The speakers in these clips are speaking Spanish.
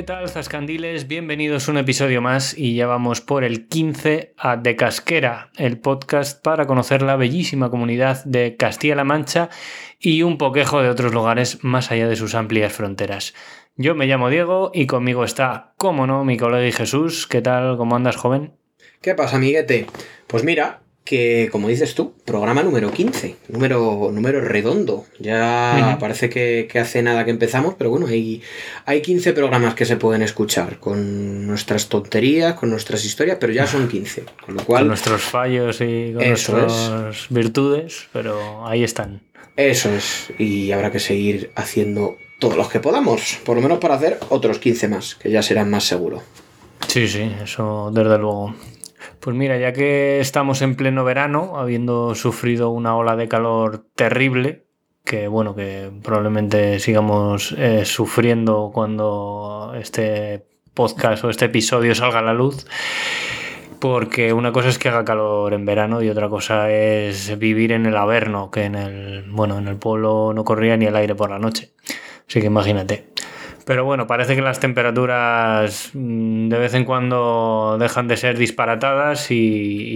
¿Qué tal, Zascandiles? Bienvenidos a un episodio más y ya vamos por el 15 a De Casquera, el podcast para conocer la bellísima comunidad de Castilla-La Mancha y un poquejo de otros lugares más allá de sus amplias fronteras. Yo me llamo Diego y conmigo está, como no, mi colega Jesús. ¿Qué tal? ¿Cómo andas, joven? ¿Qué pasa, amiguete? Pues mira, que como dices tú, programa número 15, número, número redondo. Ya parece que, que hace nada que empezamos, pero bueno, hay, hay 15 programas que se pueden escuchar con nuestras tonterías, con nuestras historias, pero ya son 15. Con lo cual, Con nuestros fallos y con nuestras virtudes, pero ahí están. eso es. Y habrá que seguir haciendo todos los que podamos, por lo menos para hacer otros 15 más, que ya serán más seguro. Sí, sí, eso desde luego. Pues mira, ya que estamos en pleno verano, habiendo sufrido una ola de calor terrible, que bueno, que probablemente sigamos eh, sufriendo cuando este podcast o este episodio salga a la luz, porque una cosa es que haga calor en verano y otra cosa es vivir en el Averno, que en el, bueno, en el pueblo no corría ni el aire por la noche. Así que imagínate. Pero bueno, parece que las temperaturas mm, de vez en cuando dejan de ser disparatadas y,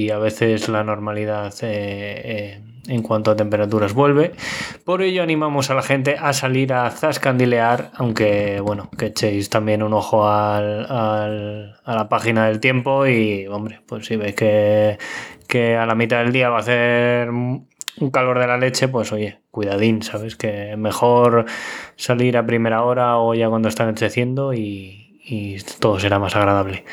y a veces la normalidad eh, eh, en cuanto a temperaturas vuelve. Por ello animamos a la gente a salir a zascandilear, aunque bueno, que echéis también un ojo al- al- a la página del tiempo y hombre, pues si veis que, que a la mitad del día va a hacer un calor de la leche, pues oye, cuidadín, ¿sabes? Que mejor salir a primera hora o ya cuando está anocheciendo y, y todo será más agradable.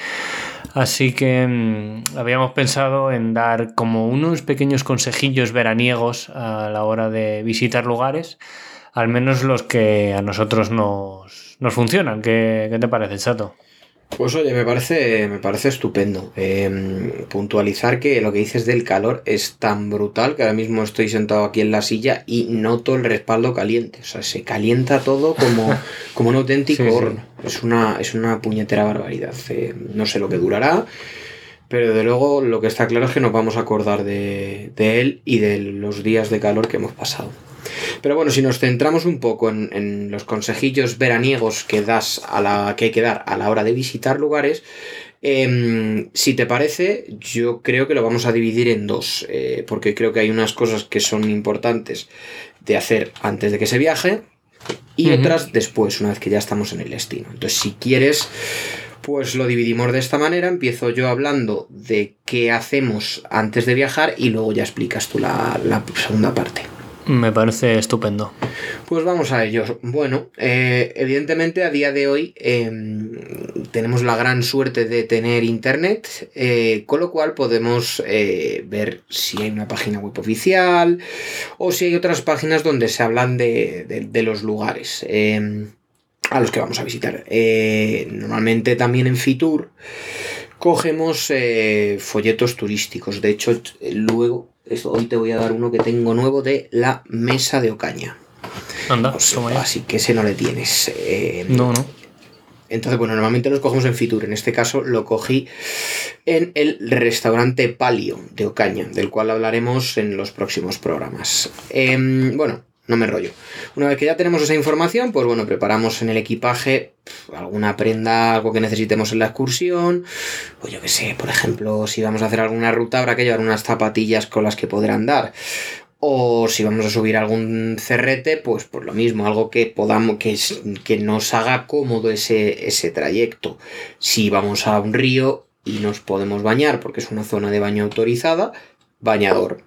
Así que mm, habíamos pensado en dar como unos pequeños consejillos veraniegos a la hora de visitar lugares, al menos los que a nosotros nos, nos funcionan. ¿Qué, qué te parece, Chato? Pues oye, me parece, me parece estupendo. Eh, puntualizar que lo que dices del calor es tan brutal que ahora mismo estoy sentado aquí en la silla y noto el respaldo caliente. O sea, se calienta todo como, como un auténtico Sí, sí. horno. Es una, es una puñetera barbaridad. Eh, no sé lo que durará, pero de luego lo que está claro es que nos vamos a acordar de, de él y de los días de calor que hemos pasado. Pero bueno, si nos centramos un poco en, en los consejillos veraniegos que das a la que hay que dar a la hora de visitar lugares, em, si te parece, yo creo que lo vamos a dividir en dos, eh, porque creo que hay unas cosas que son importantes de hacer antes de que se viaje y otras después, una vez que ya estamos en el destino. Entonces, si quieres, pues lo dividimos de esta manera. Empiezo yo hablando de qué hacemos antes de viajar y luego ya explicas tú la- la segunda parte. Me parece estupendo. Pues vamos a ello. Bueno, eh, evidentemente a día de hoy eh, tenemos la gran suerte de tener internet, eh, con lo cual podemos eh, ver si hay una página web oficial o si hay otras páginas donde se hablan de, de- los lugares. eh, a los que vamos a visitar. Normalmente también en Fitur cogemos folletos turísticos. De hecho, luego, esto- hoy te voy a dar uno que tengo nuevo de la Mesa de Ocaña. Anda, así que ese no le tienes. Eh, No, no. Entonces, bueno, normalmente los cogemos en Fitur. En este caso lo cogí en el restaurante Palio de Ocaña, del cual hablaremos en los próximos programas. Em, bueno, no me rollo. Una vez que ya tenemos esa información, pues bueno, preparamos en el equipaje alguna prenda, algo que necesitemos en la excursión. O yo qué sé, por ejemplo, si vamos a hacer alguna ruta, habrá que llevar unas zapatillas con las que poder andar. O si vamos a subir algún cerrete, pues por lo mismo, algo que podamos, que, que nos haga cómodo ese, ese trayecto. Si vamos a un río y nos podemos bañar, porque es una zona de baño autorizada, bañador.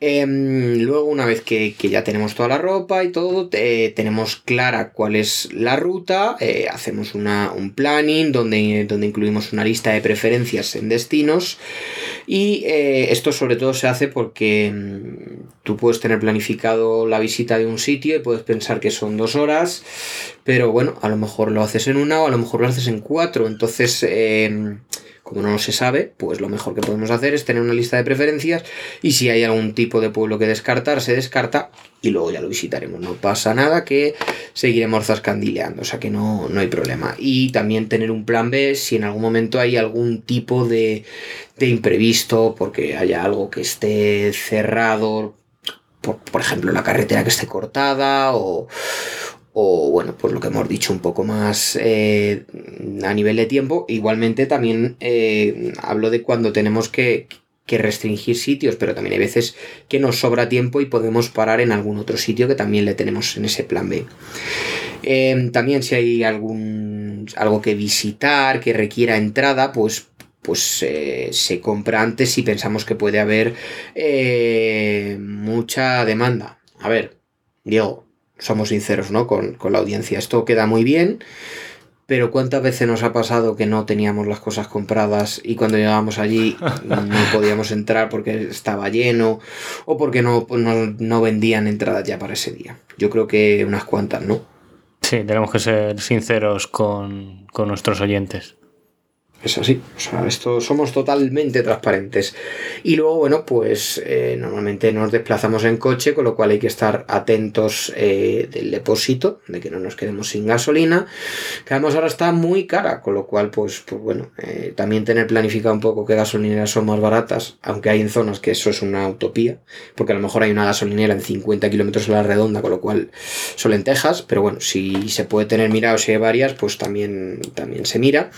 Em, luego, una vez que, ya tenemos toda la ropa y todo, tenemos clara cuál es la ruta, eh, hacemos una, un planning donde, donde incluimos una lista de preferencias en destinos y eh, esto sobre todo se hace porque mm, tú puedes tener planificado la visita de un sitio y puedes pensar que son dos horas, pero bueno, a lo mejor lo haces en una o a lo mejor lo haces en cuatro, entonces... Como no se sabe, pues lo mejor que podemos hacer es tener una lista de preferencias y si hay algún tipo de pueblo que descartar, se descarta y luego ya lo visitaremos. No pasa nada que seguiremos zascandileando, o sea que no, no hay problema. Y también tener un plan B si en algún momento hay algún tipo de, de imprevisto, porque haya algo que esté cerrado, por, por ejemplo la carretera que esté cortada o o bueno, pues lo que hemos dicho un poco más eh, a nivel de tiempo. Igualmente también eh, hablo de cuando tenemos que, restringir sitios, pero también hay veces que nos sobra tiempo y podemos parar en algún otro sitio que también le tenemos en ese plan B. Em, también si hay algún algo que visitar que requiera entrada, pues pues eh, se compra antes si pensamos que puede haber mucha demanda. A ver, Diego, somos sinceros, ¿no? Con, la audiencia. Esto queda muy bien, pero ¿cuántas veces nos ha pasado que no teníamos las cosas compradas y cuando llegábamos allí no podíamos entrar porque estaba lleno o porque no, no, vendían entradas ya para ese día? Yo creo que unas cuantas, ¿no? Sí, tenemos que ser sinceros con, con nuestros oyentes. Es así, o sea, esto somos totalmente transparentes. Y luego, bueno, pues eh, normalmente nos desplazamos en coche, con lo cual hay que estar atentos eh, del depósito, de que no nos quedemos sin gasolina, que además ahora está muy cara, con lo cual, pues, pues bueno, eh, también tener planificado un poco qué gasolineras son más baratas, aunque hay en zonas que eso es una utopía, porque a lo mejor hay una gasolinera en 50 kilómetros a la redonda, con lo cual son lentejas, pero bueno, si se puede tener mirado si hay varias, pues también, también se mira.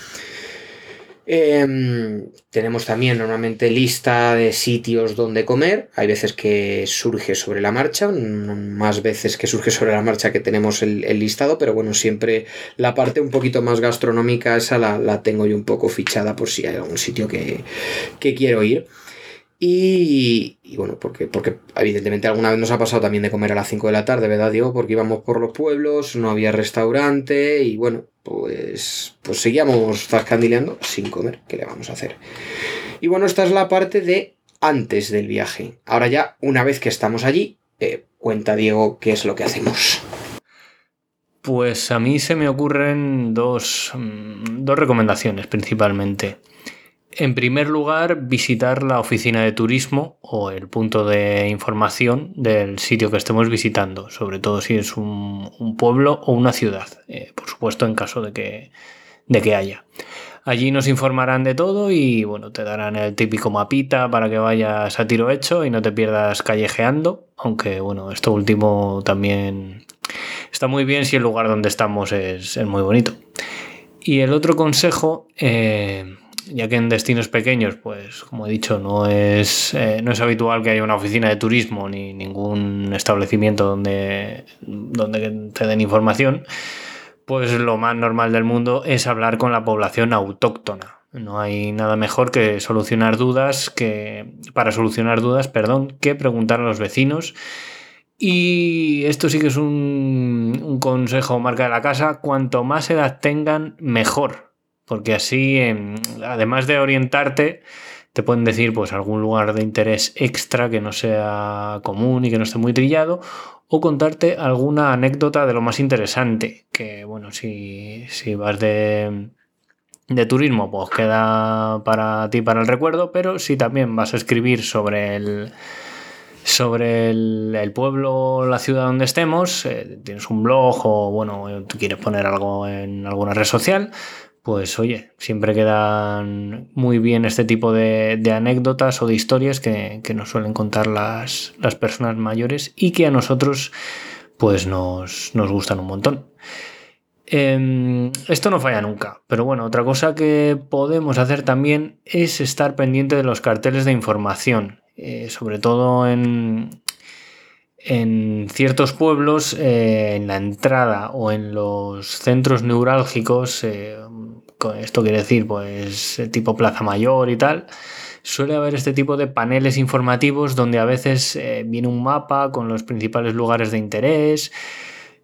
Em, tenemos también normalmente lista de sitios donde comer. Hay veces que surge sobre la marcha, más veces que surge sobre la marcha que tenemos el, listado, pero bueno, siempre la parte un poquito más gastronómica, esa la, tengo yo un poco fichada por si hay algún sitio que, que quiero ir. Y, bueno, porque, porque evidentemente alguna vez nos ha pasado también de comer a las 5 de la tarde, ¿verdad, Diego? Porque íbamos por los pueblos, no había restaurante y bueno, pues, pues seguíamos zascandileando sin comer. ¿Qué le vamos a hacer? Y bueno, esta es la parte de antes del viaje. Ahora ya, una vez que estamos allí, eh, cuenta Diego qué es lo que hacemos. Pues a mí se me ocurren dos, mm, dos recomendaciones principalmente. En primer lugar, visitar la oficina de turismo o el punto de información del sitio que estemos visitando, sobre todo si es un, pueblo o una ciudad, eh, por supuesto en caso de que, de que haya. Allí nos informarán de todo y bueno, te darán el típico mapita para que vayas a tiro hecho y no te pierdas callejeando, aunque bueno, esto último también está muy bien si el lugar donde estamos es, muy bonito. Y el otro consejo, eh, ya que en destinos pequeños, pues como he dicho, no es, eh, no es habitual que haya una oficina de turismo ni ningún establecimiento donde, donde te den información, pues lo más normal del mundo es hablar con la población autóctona. No hay nada mejor que solucionar dudas, que para solucionar dudas, perdón, que preguntar a los vecinos. Y esto sí que es un, un consejo marca de la casa, cuanto más edad tengan, mejor porque así, em, además de orientarte, te pueden decir pues algún lugar de interés extra que no sea común y que no esté muy trillado, o contarte alguna anécdota de lo más interesante, que bueno, si, si vas de, de turismo, pues queda para ti para el recuerdo, pero si también vas a escribir sobre el sobre el, pueblo o la ciudad donde estemos, eh, tienes un blog o bueno, tú quieres poner algo en alguna red social, pues oye, siempre quedan muy bien este tipo de, anécdotas o de historias que, nos suelen contar las, personas mayores y que a nosotros pues nos, gustan un montón. Em, esto no falla nunca, pero bueno, otra cosa que podemos hacer también es estar pendiente de los carteles de información, eh, sobre todo en, en ciertos pueblos, eh, en la entrada o en los centros neurálgicos, eh, esto quiere decir pues tipo Plaza Mayor y tal, suele haber este tipo de paneles informativos donde a veces eh, viene un mapa con los principales lugares de interés.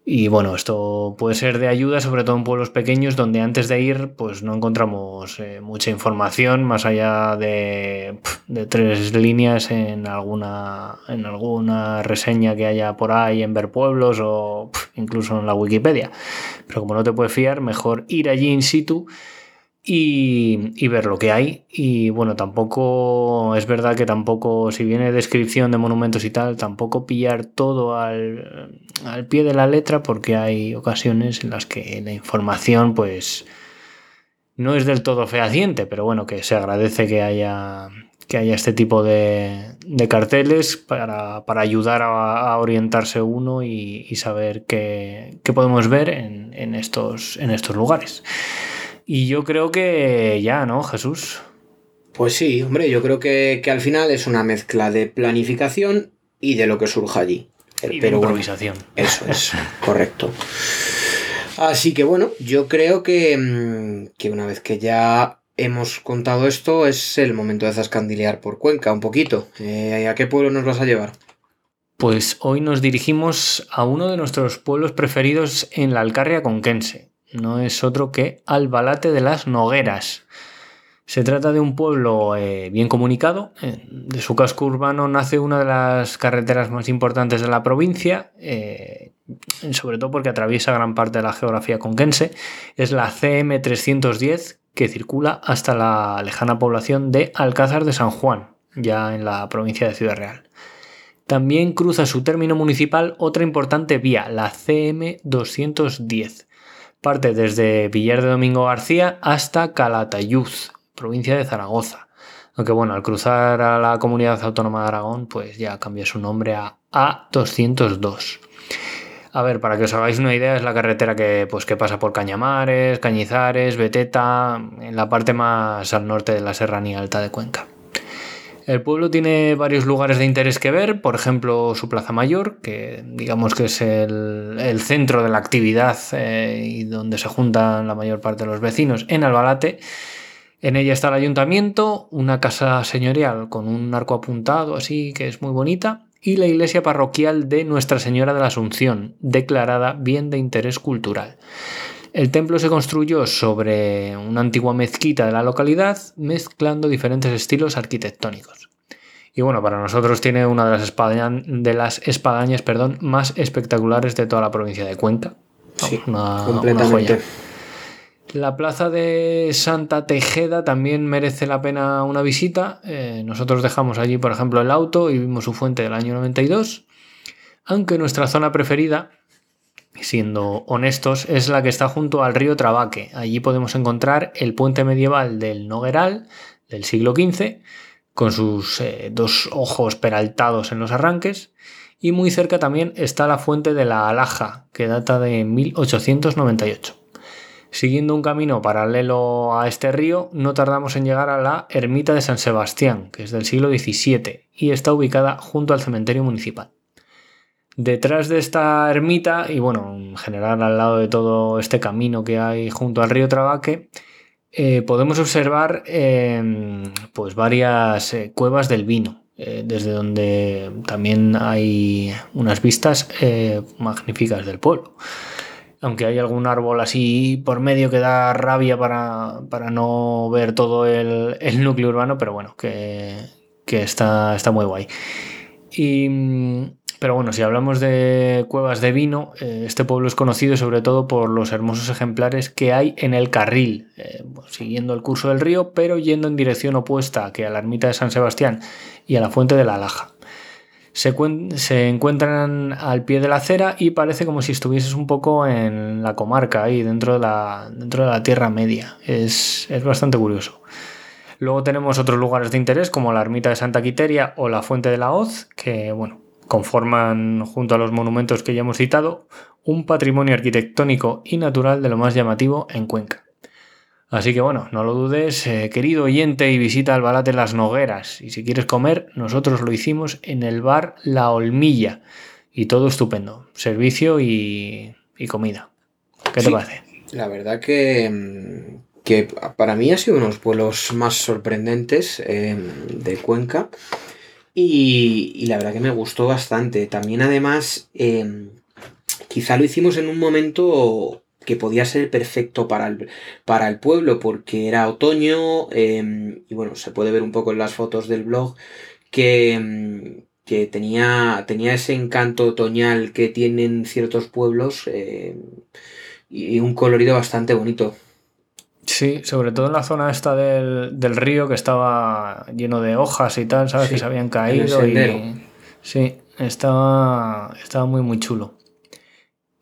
Y bueno, esto puede ser de ayuda, sobre todo en pueblos pequeños donde antes de ir pues no encontramos eh, mucha información más allá de, de, tres líneas en alguna, en alguna reseña que haya por ahí en Ver Pueblos o incluso en la Wikipedia. Pero como no te puedes fiar, mejor ir allí in situ y, ver lo que hay. Y bueno, tampoco es verdad que tampoco, si viene descripción de monumentos y tal, tampoco pillar todo al, al, pie de la letra porque hay ocasiones en las que la información pues no es del todo fehaciente, pero bueno, que se agradece que haya, que haya este tipo de, de carteles para, para ayudar a, orientarse uno y, y saber qué, qué, podemos ver en, en, estos, en estos lugares. Y yo creo que ya, ¿no, Jesús? Pues sí, hombre, yo creo que, que al final es una mezcla de planificación y de lo que surja allí. Y Pero de improvisación. Bueno, eso es, correcto. Así que bueno, yo creo que, que, una vez que ya hemos contado esto, es el momento de zascandilear por Cuenca un poquito. Eh, ¿A qué pueblo nos vas a llevar? Pues hoy nos dirigimos a uno de nuestros pueblos preferidos en la Alcarria conquense, no es otro que Albalate de las Nogueras. Se trata de un pueblo eh, bien comunicado. De su casco urbano nace una de las carreteras más importantes de la provincia, eh, sobre todo porque atraviesa gran parte de la geografía conquense. Es la CM310 que circula hasta la lejana población de Alcázar de San Juan, ya en la provincia de Ciudad Real. También cruza su término municipal otra importante vía, la CM210 parte desde Villar de Domingo García hasta Calatayud, provincia de Zaragoza. Aunque bueno, al cruzar a la comunidad autónoma de Aragón, pues ya cambia su nombre a A202. A ver, para que os hagáis una idea, es la carretera que, pues, que pasa por Cañamares, Cañizares, Beteta, en la parte más al norte de la Serranía Alta de Cuenca. El pueblo tiene varios lugares de interés que ver, por ejemplo su Plaza Mayor, que digamos que es el, centro de la actividad eh, y donde se juntan la mayor parte de los vecinos en Albalate. En ella está el ayuntamiento, una casa señorial con un arco apuntado así que es muy bonita, y la iglesia parroquial de Nuestra Señora de la Asunción, declarada bien de interés cultural. El templo se construyó sobre una antigua mezquita de la localidad, mezclando diferentes estilos arquitectónicos. Y bueno, para nosotros tiene una de las, espadañas, de las espadañas perdón, más espectaculares de toda la provincia de Cuenca. Sí, una, completamente. Una la plaza de Santa Tejeda también merece la pena una visita. Eh, nosotros dejamos allí, por ejemplo, el auto y vimos su fuente del año 92. Aunque nuestra zona preferida siendo honestos, es la que está junto al río Trabaque. Allí podemos encontrar el puente medieval del Nogueral del siglo XV, con sus eh, dos ojos peraltados en los arranques, y muy cerca también está la fuente de la Alaja, que data de 1898. Siguiendo un camino paralelo a este río, no tardamos en llegar a la ermita de San Sebastián, que es del siglo XVII, y está ubicada junto al cementerio municipal. Detrás de esta ermita, y bueno, en general al lado de todo este camino que hay junto al río Trabaque, eh, podemos observar eh, pues varias eh, cuevas del vino, eh, desde donde también hay unas vistas magníficas del pueblo. Aunque hay algún árbol así por medio que da rabia para, para no ver todo el, el, núcleo urbano, pero bueno, que, que está, está muy guay. Y pero bueno, si hablamos de cuevas de vino, eh, este pueblo es conocido sobre todo por los hermosos ejemplares que hay en el carril, eh, siguiendo el curso del río, pero yendo en dirección opuesta que a la ermita de San Sebastián y a la fuente de la Laja. Se, encuentran al pie de la acera y parece como si estuvieses un poco en la comarca, ahí dentro de la, dentro de la Tierra Media. Es, es bastante curioso. Luego tenemos otros lugares de interés como la ermita de Santa Quiteria o la fuente de la Hoz, que bueno, conforman, junto a los monumentos que ya hemos citado, un patrimonio arquitectónico y natural de lo más llamativo en Cuenca. Así que bueno, no lo dudes, eh, querido oyente, y visita Albalate Las Nogueras. Y si quieres comer, nosotros lo hicimos en el bar La Olmilla. Y todo estupendo. Servicio y, y comida. ¿Qué te parece? La verdad que, que para mí ha sido uno de los pueblos más sorprendentes em, de Cuenca. Y, la verdad que me gustó bastante. También además, em, quizá lo hicimos en un momento que podía ser perfecto para el, para el pueblo, porque era otoño, em, y bueno, se puede ver un poco en las fotos del blog, que, que tenía, tenía ese encanto otoñal que tienen ciertos pueblos y un colorido bastante bonito. Sí, sobre todo en la zona esta del, río que estaba lleno de hojas y tal, ¿sabes? que se habían caído. Y, sí, estaba, estaba muy, muy chulo.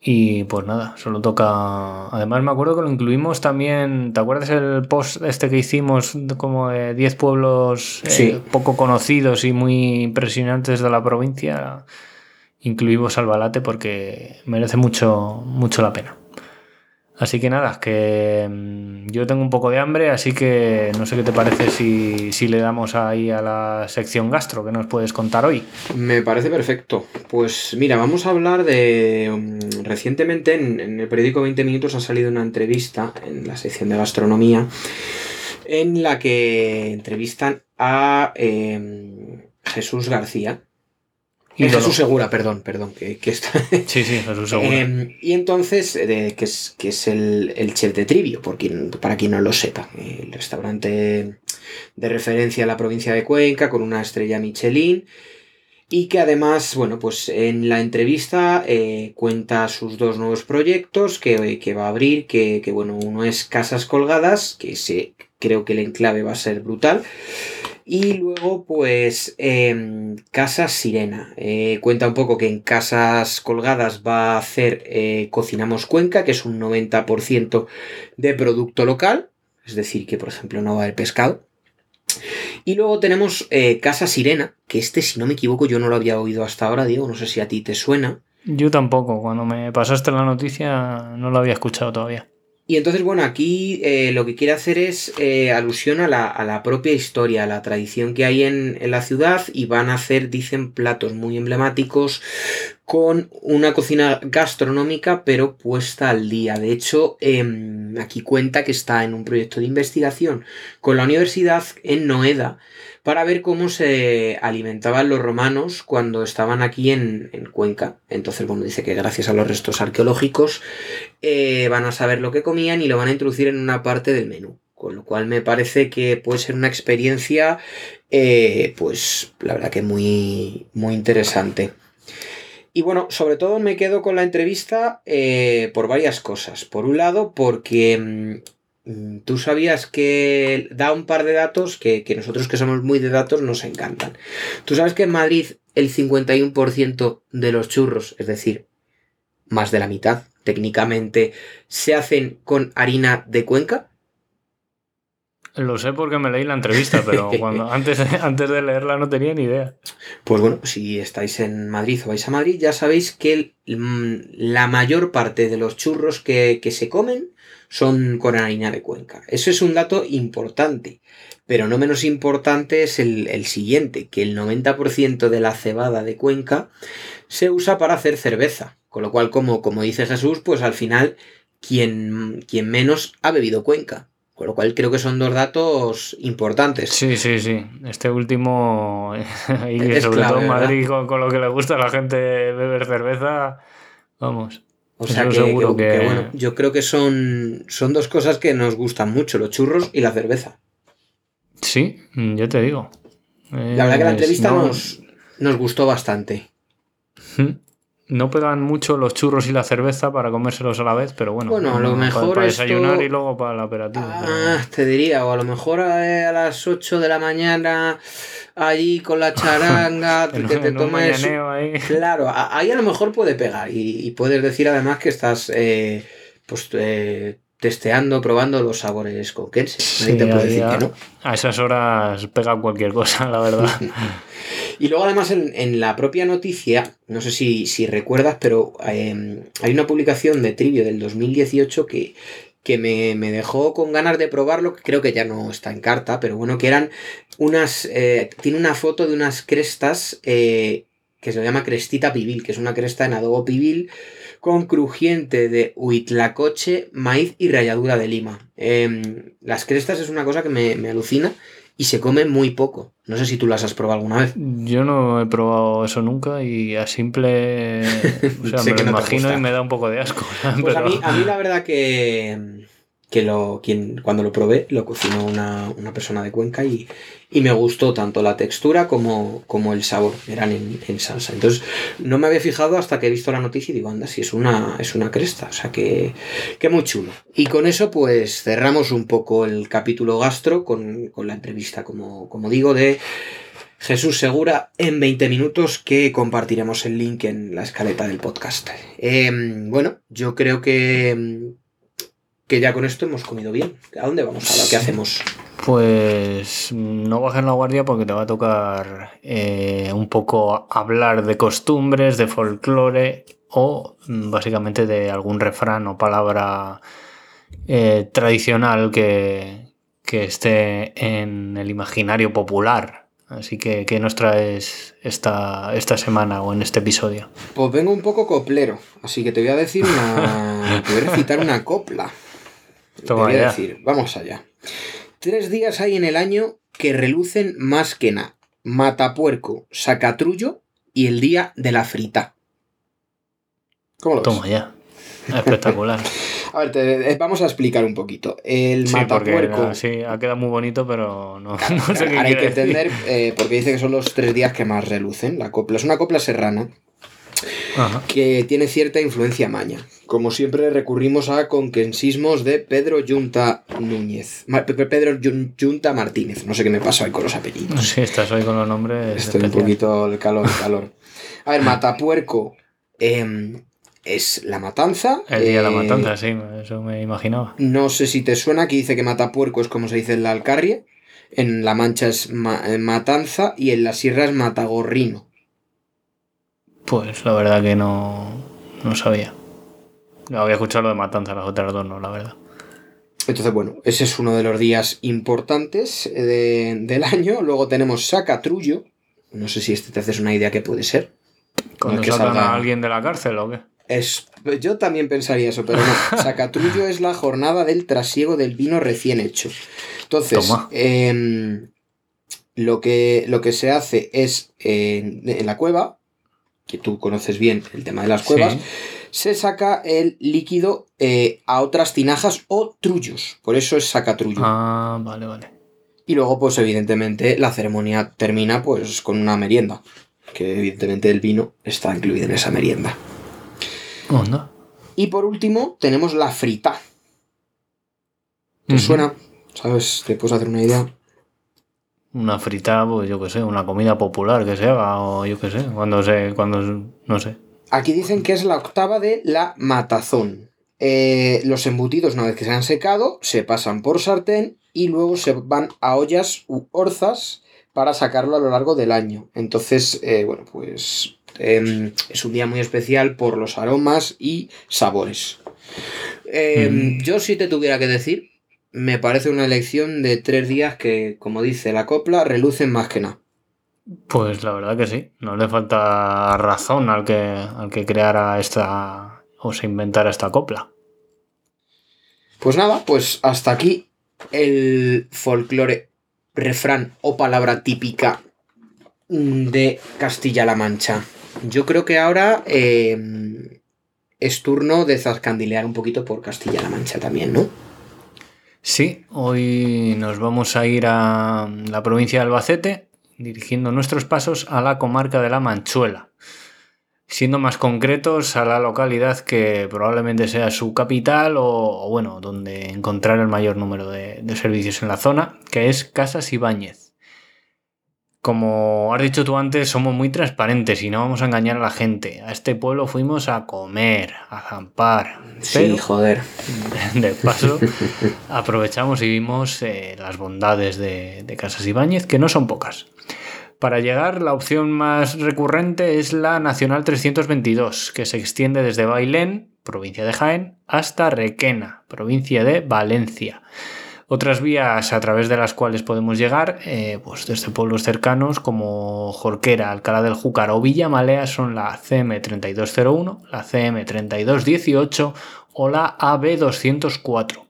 Y pues nada, solo toca. Además, me acuerdo que lo incluimos también. ¿Te acuerdas el post este que hicimos como de 10 pueblos eh, poco conocidos y muy impresionantes de la provincia? Incluimos Albalate porque merece mucho, mucho la pena. Así que nada, que mm, yo tengo un poco de hambre, así que no sé qué te parece si, le damos ahí a la sección gastro que nos puedes contar hoy. Me parece perfecto. Pues mira, vamos a hablar de... Mm, recientemente en, el periódico 20 Minutos ha salido una entrevista en la sección de gastronomía en la que entrevistan a em, Jesús García, Jesús Segura, perdón, perdón, que, está. Sí, sí, Jesús Segura. Em, y entonces, eh, que es, que es el, chef de Trivio, por para quien no lo sepa. El restaurante de referencia a la provincia de Cuenca, con una estrella Michelin. Y que además, bueno, pues en la entrevista eh, cuenta sus dos nuevos proyectos que, que va a abrir, que, que, bueno, uno es Casas Colgadas, que se, creo que el enclave va a ser brutal. Y luego, pues, eh, Casas Sirena. Eh, cuenta un poco que en Casas Colgadas va a hacer eh, Cocinamos Cuenca, que es un 90% de producto local. Es decir, que por ejemplo no va a haber pescado. Y luego tenemos eh, Casa Sirena, que este, si no me equivoco, yo no lo había oído hasta ahora, Diego. No sé si a ti te suena. Yo tampoco. Cuando me pasaste la noticia no lo había escuchado todavía. Y entonces, bueno, aquí eh, lo que quiere hacer es eh, alusión a la, propia historia, a la tradición que hay en, la ciudad y van a hacer, dicen, platos muy emblemáticos con una cocina gastronómica pero puesta al día. De hecho, em, aquí cuenta que está en un proyecto de investigación con la universidad en Noeda para ver cómo se alimentaban los romanos cuando estaban aquí en, Cuenca. Entonces, bueno, dice que gracias a los restos arqueológicos eh, van a saber lo que comían y lo van a introducir en una parte del menú. Con lo cual me parece que puede ser una experiencia, eh, pues la verdad que muy, muy interesante. Y bueno, sobre todo me quedo con la entrevista eh, por varias cosas. Por un lado, porque mm, tú sabías que da un par de datos que, nosotros que somos muy de datos nos encantan. Tú sabes que en Madrid el 51% de los churros, es decir, más de la mitad técnicamente, se hacen con harina de cuenca. Lo sé porque me leí la entrevista, pero cuando, antes, antes de leerla no tenía ni idea. Pues bueno, si estáis en Madrid o vais a Madrid, ya sabéis que mm, la mayor parte de los churros que, que se comen son con harina de Cuenca. Eso es un dato importante, pero no menos importante es el, siguiente, que el 90% de la cebada de Cuenca se usa para hacer cerveza. Con lo cual, como, como dice Jesús, pues al final quien, quien menos ha bebido Cuenca. Con lo cual creo que son dos datos importantes. Sí, sí, sí. Este último, y sobre todo en Madrid, con, con, lo que le gusta a la gente beber cerveza, vamos. O sea que, bueno, yo creo que son, son dos cosas que nos gustan mucho, los churros y la cerveza. Sí, yo te digo. La verdad que la entrevista nos, nos gustó bastante. No pegan mucho los churros y la cerveza para comérselos a la vez, pero bueno. Bueno, a lo mejor. Para, desayunar y luego para el aperitivo. Ah, te diría, o a lo mejor a, a las 8 de la mañana allí con la charanga, que te tomes. Claro, ahí a lo mejor puede pegar y, puedes decir además que estás eh, pues, eh, testeando, probando los sabores te decir a, que no. A esas horas pega cualquier cosa, la verdad. y luego además en, la propia noticia, no sé si, recuerdas, pero em, hay una publicación de Trivio del 2018 que que me, dejó con ganas de probarlo, que creo que ya no está en carta, pero bueno, que eran unas... Eh, tiene una foto de unas crestas eh, que se llama crestita pibil, que es una cresta en adobo pibil con crujiente de huitlacoche, maíz y ralladura de lima. Em, las crestas es una cosa que me, me alucina y se come muy poco. No sé si tú las has probado alguna vez. Yo no he probado eso nunca y a simple. O sea, me lo no imagino y me da un poco de asco. Pues a, mí, a mí la verdad que, que lo, quien, cuando lo probé lo cocinó una, una persona de Cuenca y, y me gustó tanto la textura como, como el sabor, eran en, en salsa. Entonces no me había fijado hasta que he visto la noticia y digo, anda, si es una, es una cresta, o sea que, que muy chulo. Y con eso pues cerramos un poco el capítulo gastro con, con la entrevista, como, como digo, de... Jesús Segura en 20 minutos que compartiremos el link en la escaleta del podcast. Em, bueno, yo creo que, em, que ya con esto hemos comido bien. ¿A dónde vamos ahora? ¿Qué hacemos? Pues no bajes la guardia porque te va a tocar eh, un poco hablar de costumbres, de folclore o mm, básicamente de algún refrán o palabra eh, tradicional que, que esté en el imaginario popular. Así que, ¿qué nos traes esta, esta semana o en este episodio? Pues vengo un poco coplero, así que te voy a decir una. te voy a recitar una copla. Te Toma voy a ya. decir, vamos allá. Tres días hay en el año que relucen más que nada. Matapuerco, sacatrullo y el día de la frita. ¿Cómo lo ves? Toma ya. Espectacular. A ver, te- eh, vamos a explicar un poquito. El Sí, matapuerco. no, sí, ha quedado muy bonito, pero no, no sé qué Ahora hay que entender, eh, porque dice que son los tres días que más relucen. La copla es una copla serrana Ajá. que tiene cierta influencia maña. Como siempre recurrimos a conquensismos de Pedro Yunta Núñez. Pedro Yun- Yunta Martínez. No sé qué me pasa hoy con los apellidos. Sí, estás hoy con los nombres. Estoy un poquito el calor, el calor. A ver, Matapuerco em, es la matanza. El día de la eh, matanza, sí, eso me imaginaba. No sé si te suena que dice que Matapuerco es como se dice en la Alcarria. En La Mancha es ma- eh, matanza y en la Sierra es matagorrino. Pues la verdad que no, no sabía. Había escuchado lo de matanza, las otras dos no, la verdad. Entonces, bueno, ese es uno de los días importantes eh, de- del año. Luego tenemos Sacatrullo. No sé si este te haces una idea que puede ser. ¿Cuando que sacan salga- a alguien de la cárcel o qué? Es, yo también pensaría eso, pero no. Sacatrullo es la jornada del trasiego del vino recién hecho. Entonces, em, lo, que, lo que se hace es en, en la cueva, que tú conoces bien el tema de las cuevas, Sí. se saca el líquido eh, a otras tinajas o trullos. Por eso es sacatrullo. Ah, vale, vale. Y luego, pues evidentemente, la ceremonia termina pues con una merienda. Que evidentemente el vino está incluido en esa merienda. Onda. Y por último, tenemos la frita. ¿Te suena? ¿Sabes? ¿Te puedes hacer una idea? Una frita, pues yo qué sé, una comida popular que se haga, o yo qué sé, cuando se, cuando, no sé. Aquí dicen que es la octava de la matazón. Eh, los embutidos, una vez que se han secado, se pasan por sartén y luego se van a ollas u orzas para sacarlo a lo largo del año. Entonces, eh, bueno, pues em, es un día muy especial por los aromas y sabores. Em, Mm. Yo si te tuviera que decir, me parece una elección de tres días que, como dice la copla, relucen más que nada. Pues la verdad que sí, no le falta razón al que, al que creara esta o se inventara esta copla. Pues nada, pues hasta aquí el folclore, refrán o palabra típica de Castilla-La Mancha. Yo creo que ahora eh, es turno de zascandilear un poquito por Castilla-La Mancha también, ¿no? Sí, hoy nos vamos a ir a la provincia de Albacete, dirigiendo nuestros pasos a la comarca de la Manchuela. Siendo más concretos, a la localidad que probablemente sea su capital o, bueno, donde encontrar el mayor número de, de servicios en la zona, que es Casas Ibáñez. Como has dicho tú antes, somos muy transparentes y no vamos a engañar a la gente. A este pueblo fuimos a comer, a zampar. Sí, joder. de paso, aprovechamos y vimos eh, las bondades de, de Casas Ibáñez, que no son pocas. Para llegar, la opción más recurrente es la Nacional 322, que se extiende desde Bailén, provincia de Jaén, hasta Requena, provincia de Valencia. Otras vías a través de las cuales podemos llegar, eh, pues desde pueblos cercanos como Jorquera, Alcalá del Júcar o Villamalea son la CM3201, la CM3218 o la AB204.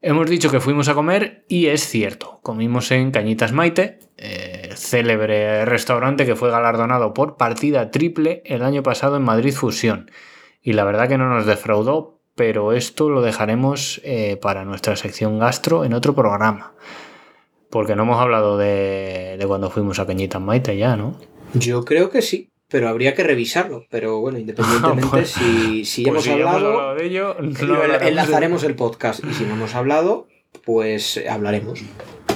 Hemos dicho que fuimos a comer y es cierto, comimos en Cañitas Maite, eh, célebre restaurante que fue galardonado por partida triple el año pasado en Madrid Fusión. Y la verdad que no nos defraudó pero esto lo dejaremos eh, para nuestra sección gastro en otro programa. Porque no hemos hablado de, cuando fuimos a Cañitas Maite ya, ¿no? Yo creo que sí, pero habría que revisarlo. Pero bueno, independientemente, si, si, hemos, pues hablado, de ello, enlazaremos el podcast. Y si no hemos hablado, pues hablaremos.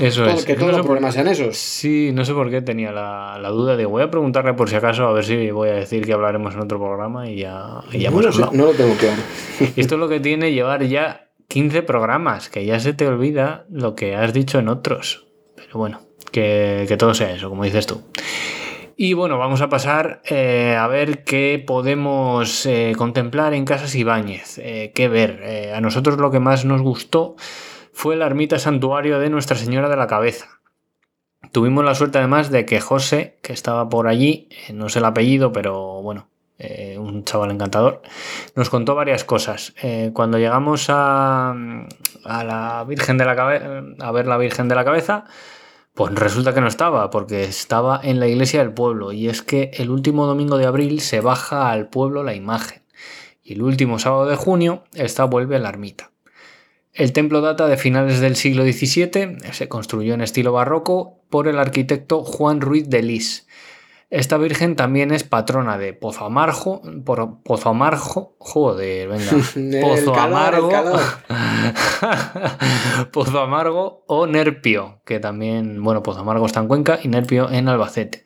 Eso es. Que todos los problemas sean esos. Sí, no sé por qué tenía la, duda de voy a preguntarle por si acaso a ver si voy a decir que hablaremos en otro programa y ya, y ya no, hemos no lo tengo claro. Esto es lo que tiene llevar ya 15 programas, que ya se te olvida lo que has dicho en otros. Pero bueno, que, todo sea eso, como dices tú. Y bueno, vamos a pasar eh, a ver qué podemos eh, contemplar en Casas Ibáñez, eh, qué ver. a nosotros lo que más nos gustó fue la ermita santuario de Nuestra Señora de la Cabeza. Tuvimos la suerte además de que José, que estaba por allí, eh, no sé el apellido, pero bueno, eh, un chaval encantador, nos contó varias cosas. Eh, cuando llegamos a, a, la Virgen de la Cabeza, a ver la Virgen de la Cabeza, pues resulta que no estaba, porque estaba en la iglesia del pueblo. Y es que el último domingo de abril se baja al pueblo la imagen. Y el último sábado de junio, esta vuelve a la ermita. El templo data de finales del siglo XVII, se construyó en estilo barroco por el arquitecto Juan Ruiz de Lis. Esta virgen también es patrona de Pozo Amargo, por, Pozo Amargo, joder, venga, Pozo Amargo, Pozo Amargo o Nerpio, que también, bueno, Pozo Amargo está en Cuenca y Nerpio en Albacete.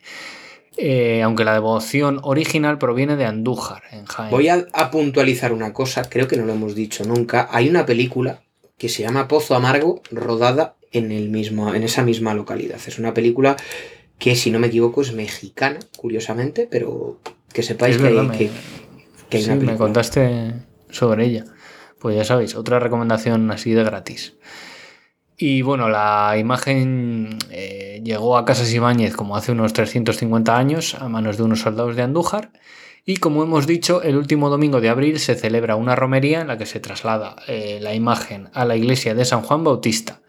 Eh, aunque la devoción original proviene de Andújar, en Jaén. Voy a, puntualizar una cosa, creo que no lo hemos dicho nunca. Hay una película que se llama Pozo Amargo, rodada en, el mismo, en esa misma localidad. Es una película que, si no me equivoco, es mexicana, curiosamente, pero que sepáis que, hay, que, sí, me contaste sobre ella. Pues ya sabéis, otra recomendación así de gratis. Y bueno, la imagen eh, llegó a Casas Ibáñez como hace unos 350 años a manos de unos soldados de Andújar y como hemos dicho, el último domingo de abril se celebra una romería en la que se traslada eh, la imagen a la iglesia de San Juan Bautista.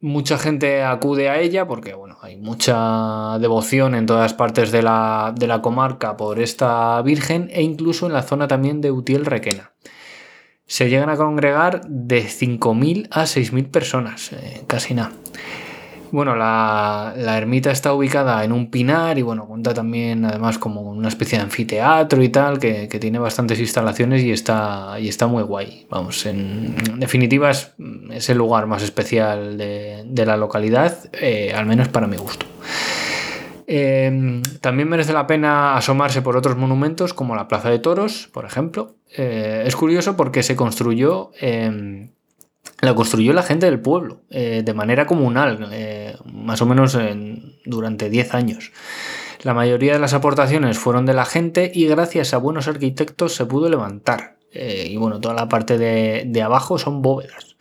Mucha gente acude a ella porque bueno, hay mucha devoción en todas partes de la, comarca por esta Virgen e incluso en la zona también de Utiel Requena. Se llegan a congregar de 5.000 a 6.000 personas, eh, casi nada. Bueno, la, ermita está ubicada en un pinar y bueno, cuenta también además como una especie de anfiteatro y tal, que, tiene bastantes instalaciones y está, y está muy guay. Vamos, en, definitiva es, el lugar más especial de, la localidad, eh, al menos para mi gusto. Em, también merece la pena asomarse por otros monumentos como la Plaza de Toros, por ejemplo. Eh, es curioso porque se construyó la construyó la gente del pueblo, eh, de manera comunal, eh, más o menos durante 10 años. La mayoría de las aportaciones fueron de la gente y gracias a buenos arquitectos se pudo levantar. Eh, y bueno, toda la parte de, abajo son bóvedas.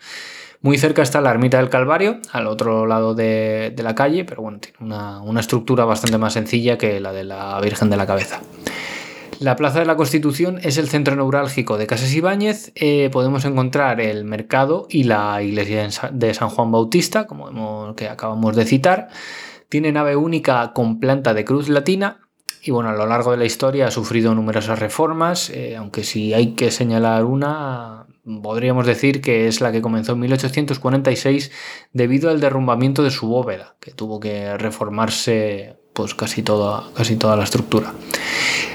Muy cerca está la ermita del Calvario, al otro lado de, la calle, pero bueno, tiene una, una estructura bastante más sencilla que la de la Virgen de la Cabeza. La Plaza de la Constitución es el centro neurálgico de Casas Ibáñez. Eh, podemos encontrar el mercado y la iglesia de San Juan Bautista, como que acabamos de citar. Tiene nave única con planta de cruz latina. Y bueno, a lo largo de la historia ha sufrido numerosas reformas, eh, aunque si hay que señalar una, podríamos decir que es la que comenzó en 1846 debido al derrumbamiento de su bóveda, que tuvo que reformarse pues casi toda, casi toda la estructura.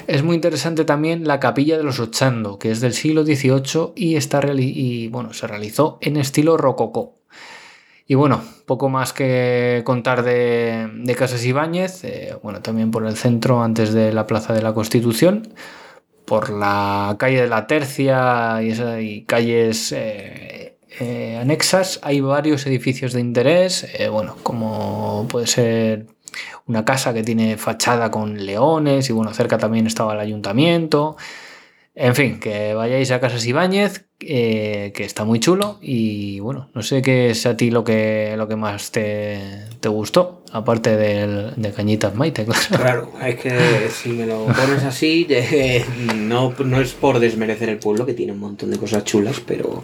Es muy interesante también la capilla de los Ochando, que es del siglo XVIII y, está bueno, se realizó en estilo rococó. Y bueno, poco más que contar de, Casas Ibáñez, eh, bueno, también por el centro antes de la Plaza de la Constitución, por la calle de la Tercia y, calles eh, eh, anexas, hay varios edificios de interés, bueno, como puede ser una casa que tiene fachada con leones y bueno, cerca también estaba el ayuntamiento. En fin, que vayáis a Casas Ibáñez, eh, que está muy chulo. Y bueno, no sé qué es a ti lo que, lo que más te, te gustó, aparte del, de Cañitas Maite, claro. Claro, es que si me lo pones así, no, no es por desmerecer el pueblo, que tiene un montón de cosas chulas, pero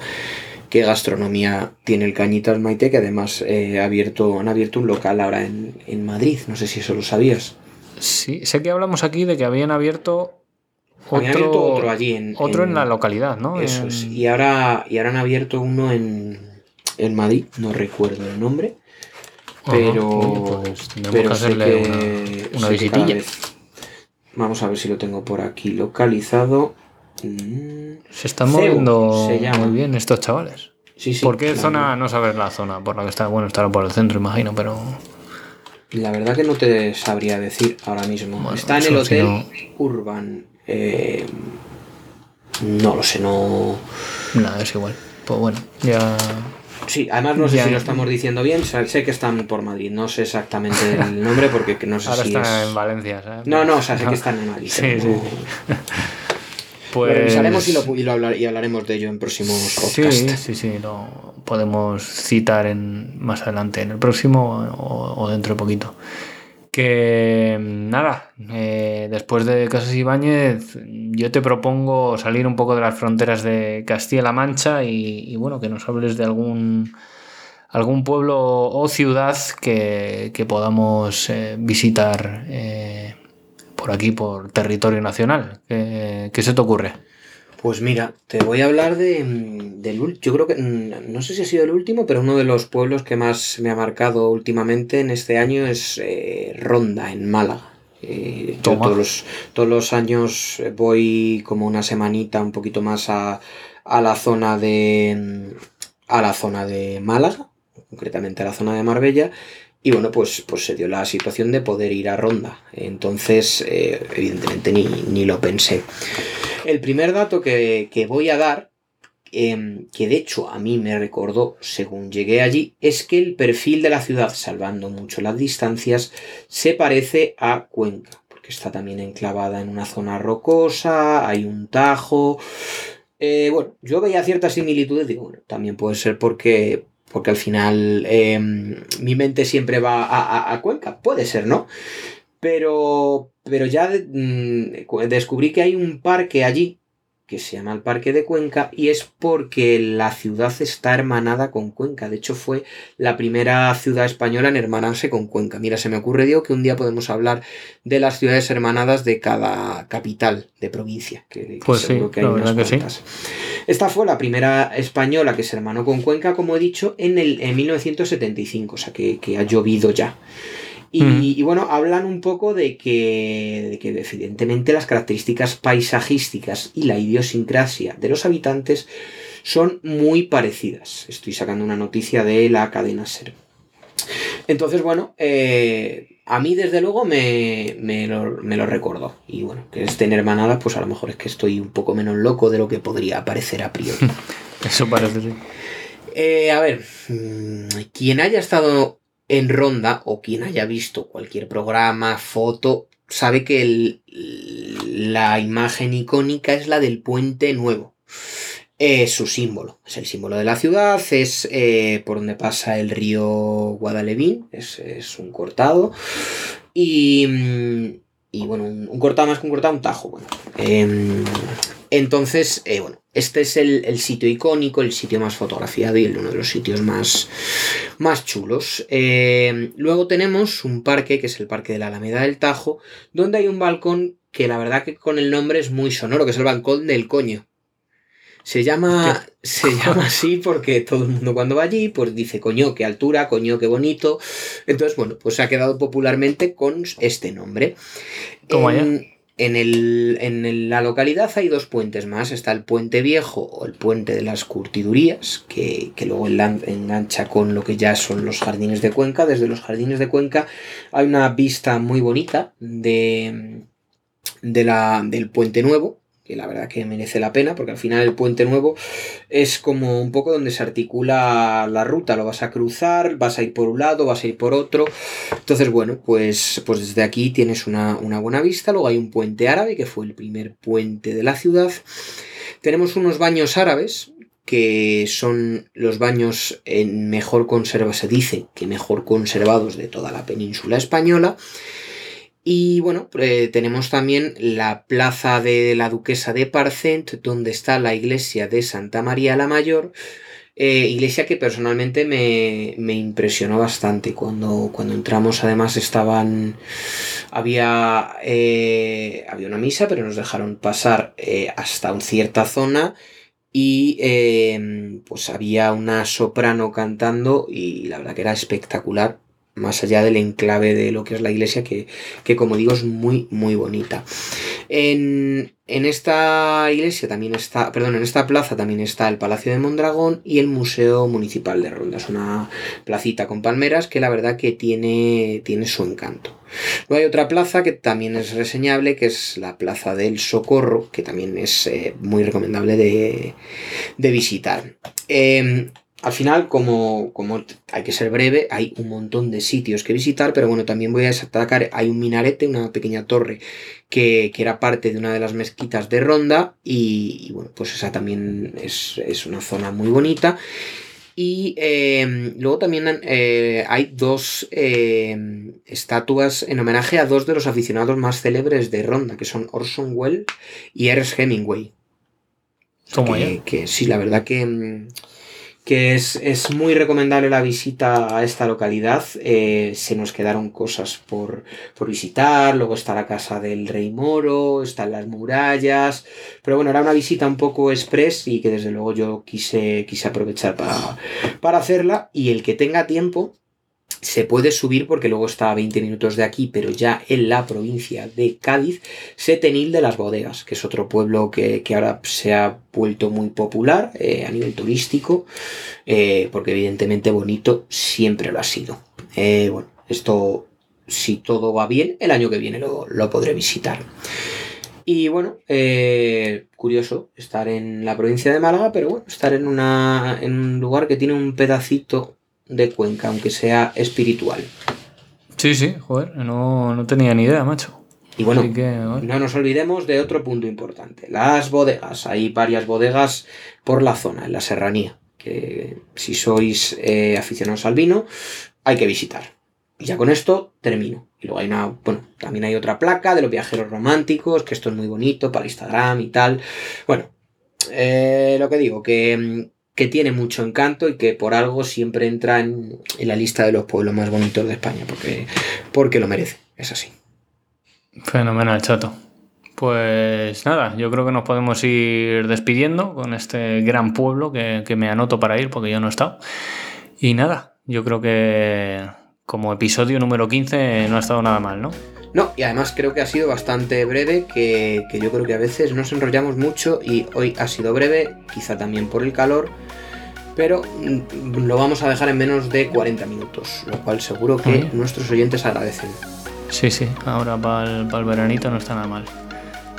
qué gastronomía tiene el Cañitas Maite, que además eh, ha abierto, han abierto un local ahora en, en Madrid. No sé si eso lo sabías. Sí, sé que hablamos aquí de que habían abierto Habían otro, abierto otro allí en, otro en la localidad, ¿no? Eso es. Y ahora, y ahora han abierto uno en, en Madrid, no recuerdo el nombre. Pero, pues pero que sé hacerle que, una- una sé que cada visitilla. vez- Vamos a ver si lo tengo por aquí localizado. Se están Ceu moviendo se llama. muy bien estos chavales. Sí, sí. ¿Por qué zona? No sabes la zona por la que está. Bueno, estará por el centro, imagino, pero. La verdad que no te sabría decir ahora mismo. Bueno, Está en el hotel Urban. eh, no lo sé, no. Nada, es igual. Pues bueno, ya. Sí, además no sé Ya. si lo estamos diciendo bien. Sé que están por Madrid. No sé exactamente el nombre porque que no sé Ahora si está es. en Valencia, ¿sabes? No, no, o sea, sé que están en Madrid. Sí, sí. no- Pues. Lo revisaremos y, lo, y, lo hablar- y hablaremos de ello en próximos Sí, podcasts. sí, sí, lo podemos citar en, más adelante, en el próximo o, o dentro de poquito. Que nada, eh, después de Casas Ibáñez, yo te propongo salir un poco de las fronteras de Castilla-La Mancha y, y, bueno, que nos hables de algún, algún pueblo o ciudad que, que podamos eh, visitar eh, por aquí, por territorio nacional. ¿Qué, qué se te ocurre? Pues mira, te voy a hablar de, del yo creo que mm, no sé si ha sido el último, pero uno de los pueblos que más me ha marcado últimamente en este año es eh, Ronda, en Málaga. Eh, yo todos los, todos los años voy como una semanita un poquito más a, a la zona de a la zona de Málaga, concretamente a la zona de Marbella. Y bueno, pues, pues se dio la situación de poder ir a Ronda. Entonces, eh, evidentemente, ni, ni lo pensé. El primer dato que, que voy a dar, em, que de hecho a mí me recordó según llegué allí, es que el perfil de la ciudad, salvando mucho las distancias, se parece a Cuenca, porque está también enclavada en una zona rocosa, hay un tajo. Eh, bueno, yo veía ciertas similitudes, digo, bueno, también puede ser porque, porque al final em, mi mente siempre va a, a- a Cuenca, puede ser, ¿no? Pero, pero ya mm, cu- descubrí que hay un parque allí que se llama el Parque de Cuenca y es porque la ciudad está hermanada con Cuenca. De hecho, fue la primera ciudad española en hermanarse con Cuenca. Mira, se me ocurre, Diego, que un día podemos hablar de las ciudades hermanadas de cada capital de provincia. Que, que Pues sí, que hay la unas verdad que sí. Esta fue la primera española que se hermanó con Cuenca, como he dicho, en, el, en 1975, o sea que, que ha llovido ya. Y, Mm. y bueno, hablan un poco de que, de que evidentemente las características paisajísticas y la idiosincrasia de los habitantes son muy parecidas. Estoy sacando una noticia de la cadena SER. Entonces, bueno, eh, a mí desde luego me, me lo, me lo recordó. Y bueno, que estén hermanadas, pues a lo mejor es que estoy un poco menos loco de lo que podría parecer a priori. Eso parece sí. Eh, a ver, mm, quien haya estado en Ronda o quien haya visto cualquier programa, foto, sabe que el- la imagen icónica es la del puente nuevo. Es su símbolo, es el símbolo de la ciudad, es eh, por donde pasa el río Guadalevín, es, es un cortado. Y, mm, y bueno, un, cortado más que un cortado, un tajo. Bueno. Em, entonces, eh, bueno, este es el, el sitio icónico, el sitio más fotografiado y el- uno de los sitios más, más chulos. Eh, luego tenemos un parque, que es el Parque de la Alameda del Tajo, donde hay un balcón que la verdad que con el nombre es muy sonoro, que es el balcón del coño. Se llama, se llama así porque todo el mundo cuando va allí, pues dice coño, qué altura, coño, qué bonito. Entonces, bueno, pues se ha quedado popularmente con este nombre. Toma ya. En, el- en la localidad hay dos puentes más. Está el puente viejo o el puente de las curtidurías, que, que luego engancha con lo que ya son los jardines de Cuenca. Desde los jardines de Cuenca hay una vista muy bonita de, de la, del puente nuevo. Que la verdad que merece la pena, porque al final el puente nuevo es como un poco donde se articula la ruta, lo vas a cruzar, vas a ir por un lado, vas a ir por otro. Entonces, bueno, pues, pues desde aquí tienes una, una buena vista. Luego hay un puente árabe, que fue el primer puente de la ciudad. Tenemos unos baños árabes, que son los baños en mejor conserva, se dice que mejor conservados de toda la península española. Y bueno, eh, tenemos también la plaza de la Duquesa de Parcent, donde está la iglesia de Santa María la Mayor, eh, iglesia que personalmente me, me, impresionó bastante. Cuando, cuando entramos, además, estaban. Había, eh, había una misa, pero nos dejaron pasar hasta una cierta zona y pues había una soprano cantando y la verdad que era espectacular más allá del enclave de lo que es la iglesia, que, como digo es muy, muy bonita. En, esta iglesia también está, perdón, en esta plaza también está el Palacio de Mondragón y el Museo Municipal de Ronda. Es una placita con palmeras que la verdad que tiene, tiene su encanto. Luego hay otra plaza que también es reseñable, que es la Plaza del Socorro, que también es eh, muy recomendable de, visitar. Em, al final, como, como, hay que ser breve, hay un montón de sitios que visitar, pero bueno, también voy a destacar, hay un minarete, una pequeña torre que, era parte de una de las mezquitas de Ronda y, bueno, pues esa también es, una zona muy bonita. Y em, luego también eh, hay dos em, estatuas en homenaje a dos de los aficionados más célebres de Ronda, que son Orson Welles y Ernest Hemingway. ¿Cómo que, que sí, la verdad que em, que es, muy recomendable la visita a esta localidad. Eh, se nos quedaron cosas por, visitar, luego está la casa del rey moro, están las murallas, pero bueno, era una visita un poco express y que desde luego yo quise, quise aprovechar para, para hacerla y el que tenga tiempo se puede subir porque luego está a 20 minutos de aquí, pero ya en la provincia de Cádiz, Setenil de las Bodegas, que es otro pueblo que, ahora se ha vuelto muy popular eh, a nivel turístico, eh, porque evidentemente bonito siempre lo ha sido. Eh, bueno, esto, si todo va bien, el año que viene lo, lo podré visitar. Y bueno, curioso estar en la provincia de Málaga, pero bueno, estar en, una, en un lugar que tiene un pedacito de Cuenca, aunque sea espiritual. Sí, sí, joder, no, tenía ni idea, macho. Y bueno, no nos olvidemos de otro punto importante, las bodegas. Hay varias bodegas por la zona, en la serranía, que si sois eh, aficionados al vino, hay que visitar. Y ya con esto termino. Y luego hay una, bueno, también hay otra placa de los viajeros románticos, que esto es muy bonito para Instagram y tal. Bueno, eh, lo que digo, que mm, que tiene mucho encanto y que por algo siempre entra en, la lista de los pueblos más bonitos de España, porque, porque lo merece, es así. Fenomenal, chato. Pues nada, yo creo que nos podemos ir despidiendo con este gran pueblo que, que me anoto para ir porque yo no he estado. Y nada, yo creo que como episodio número 15 no ha estado nada mal, ¿no? No, y además creo que ha sido bastante breve, que, que, yo creo que a veces nos enrollamos mucho y hoy ha sido breve, quizá también por el calor, pero mm, lo vamos a dejar en menos de 40 minutos, lo cual seguro que nuestros oyentes agradecen. Sí, sí, ahora para el, veranito no está nada mal.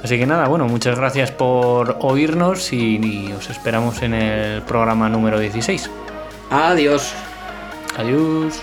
Así que nada, bueno, muchas gracias por oírnos y, os esperamos en el programa número 16. Adiós. Adiós.